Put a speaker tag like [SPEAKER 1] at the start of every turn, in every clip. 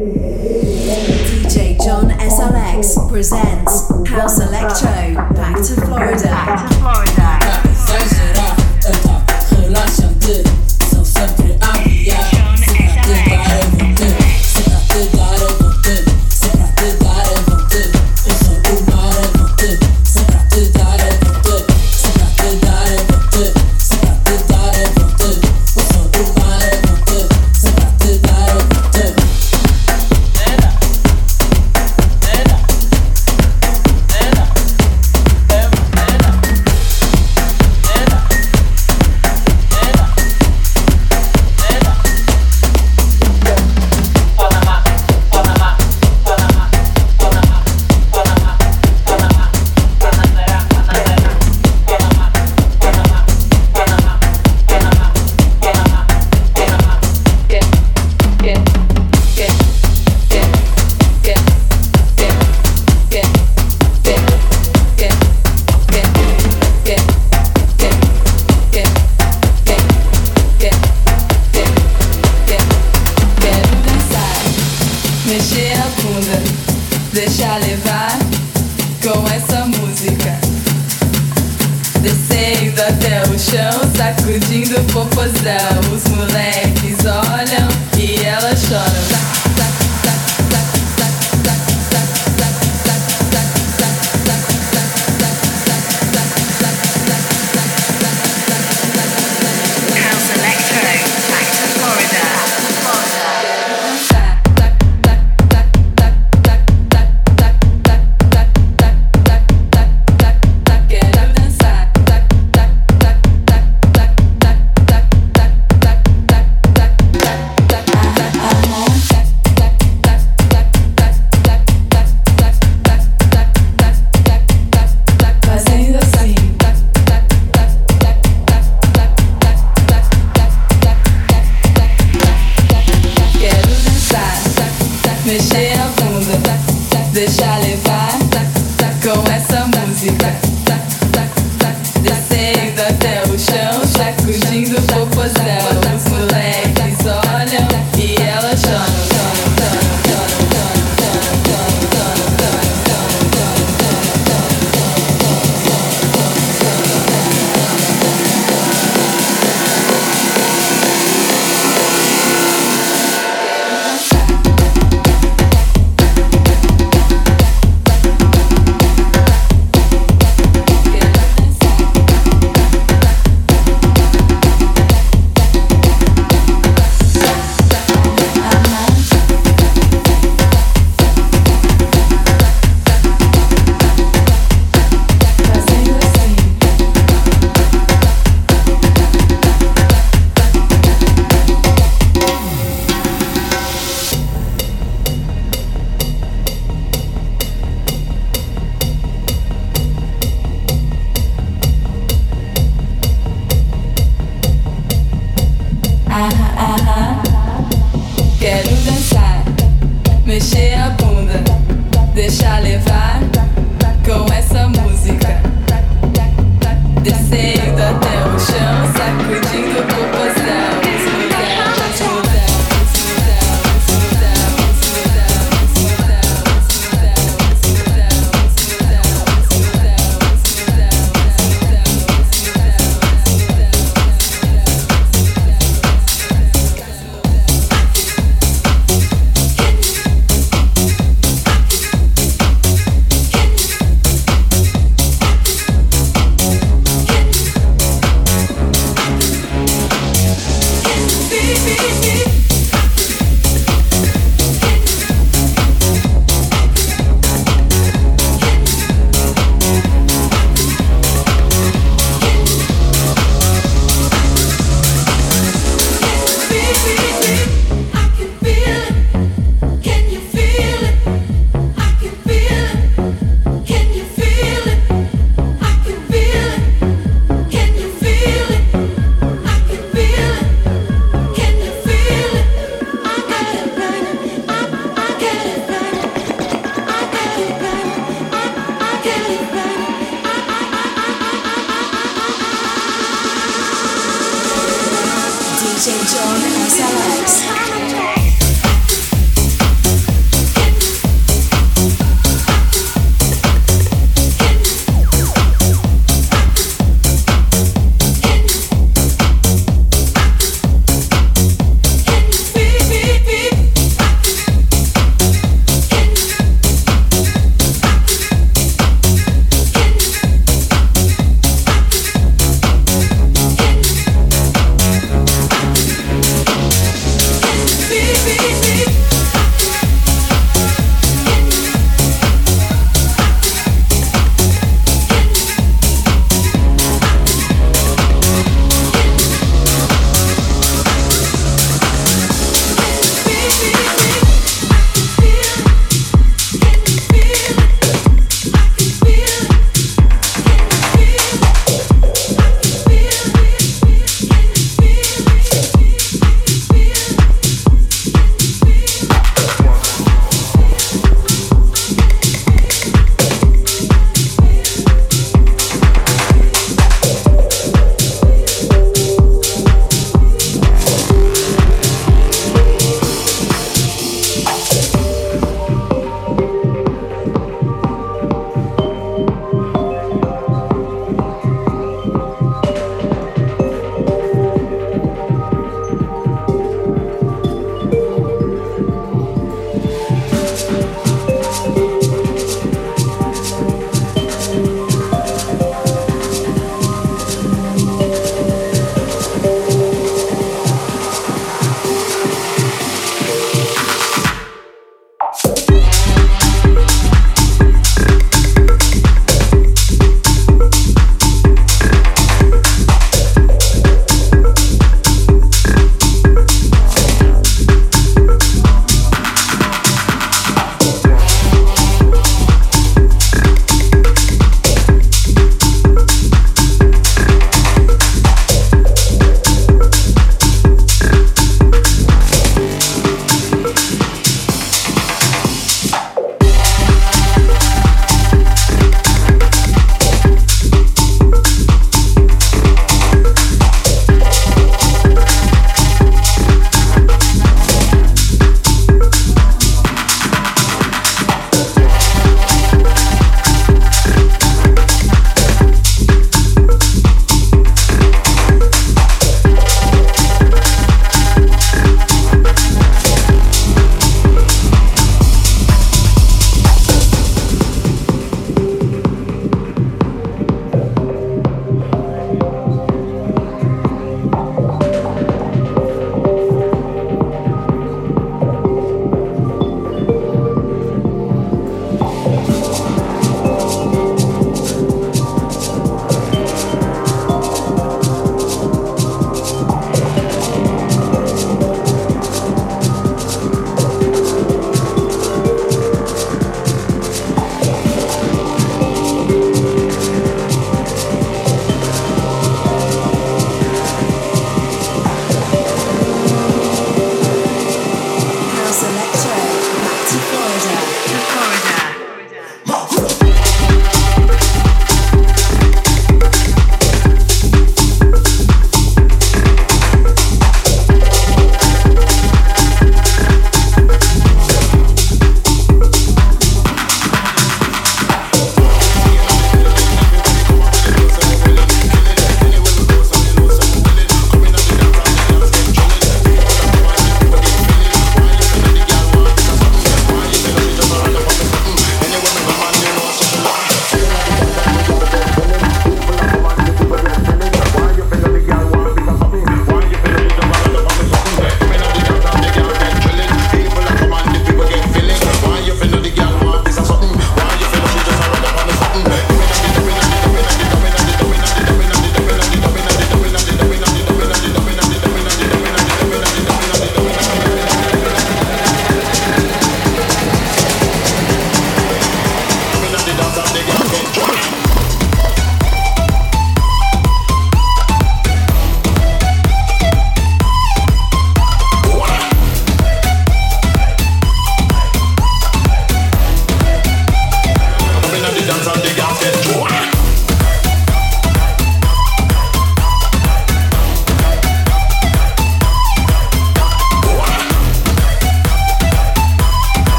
[SPEAKER 1] DJ John SLX presents House Electro Back to Florida. Back to
[SPEAKER 2] Florida.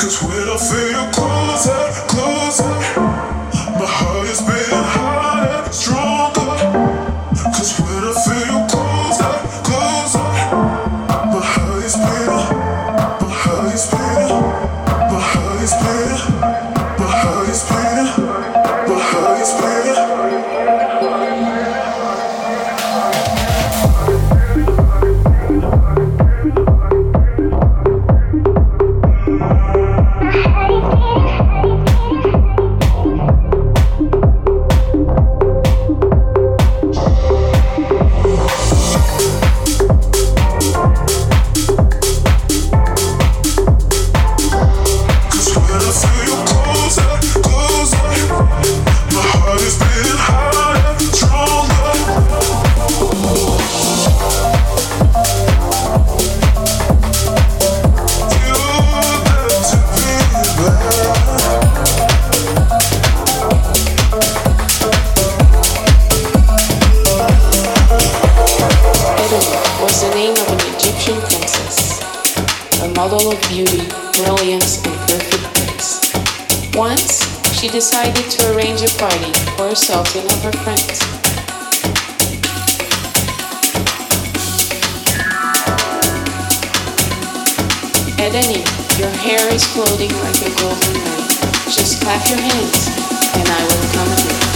[SPEAKER 3] Cause when I feel you closer, closer, my heart is beating harder, stronger. Cause when I feel
[SPEAKER 4] party for a and of her friends. At any, your hair is floating like a golden night. Just clap your hands and I will come and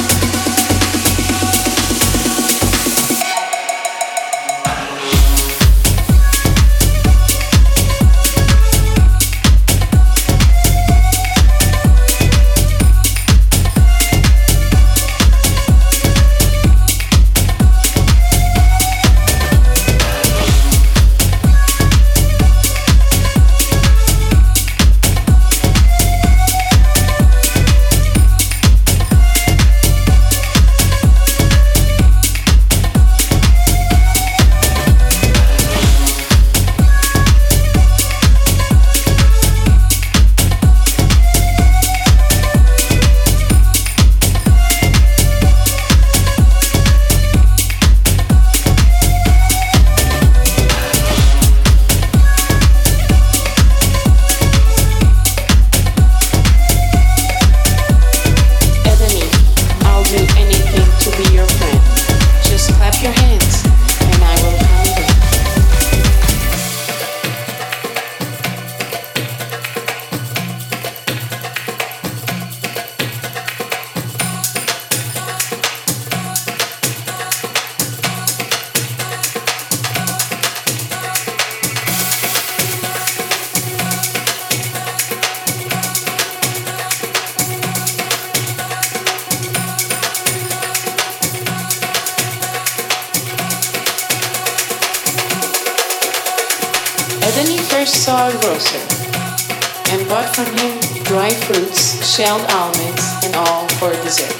[SPEAKER 4] shelled almonds and all for a dessert.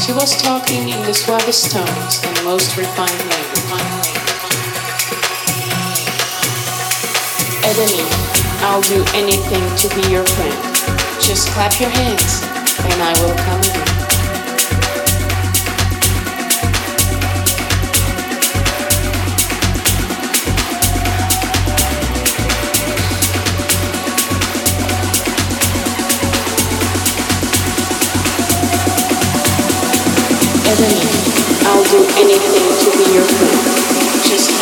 [SPEAKER 4] She was talking in the suavest tones and most refined language. Ebony, I'll do anything to be your friend. Just clap your hands and I will come again.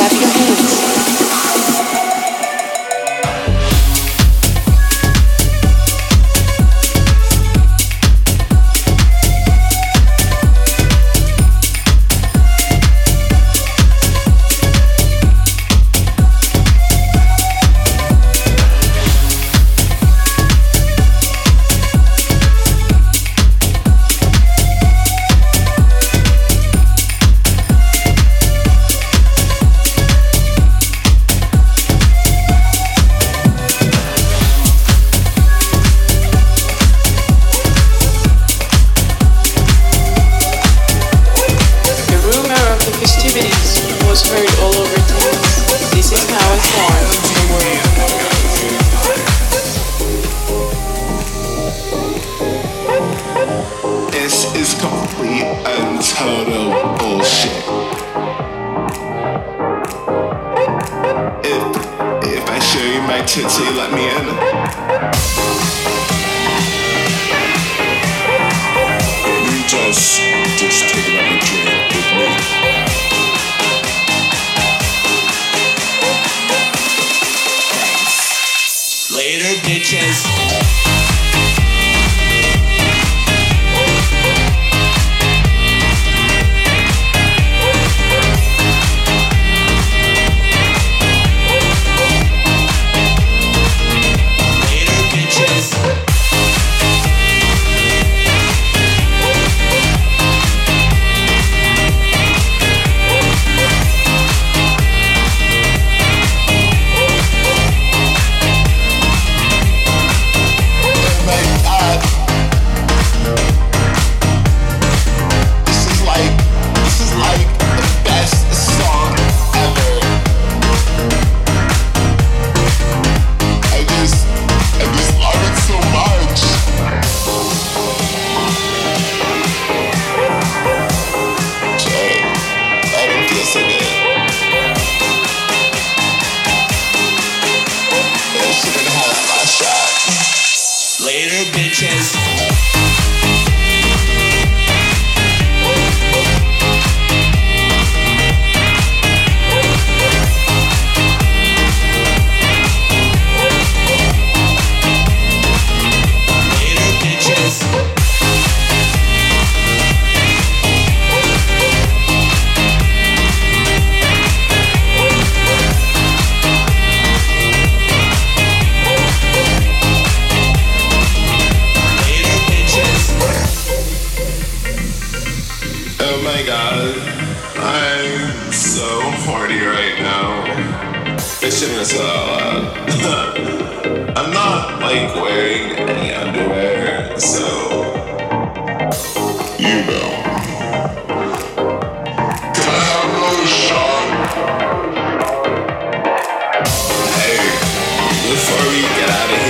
[SPEAKER 4] All
[SPEAKER 5] the right feelings through my veins.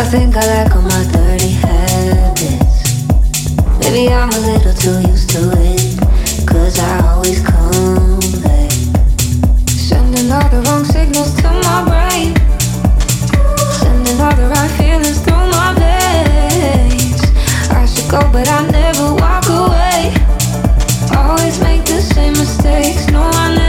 [SPEAKER 6] I think I like all my dirty habits. Maybe I'm a little too used to it. Cause I always come back. Sending all the wrong signals to my brain. Sending all the right feelings through my
[SPEAKER 7] veins.
[SPEAKER 6] I should go, but I never walk away. Always make the same mistakes. No, I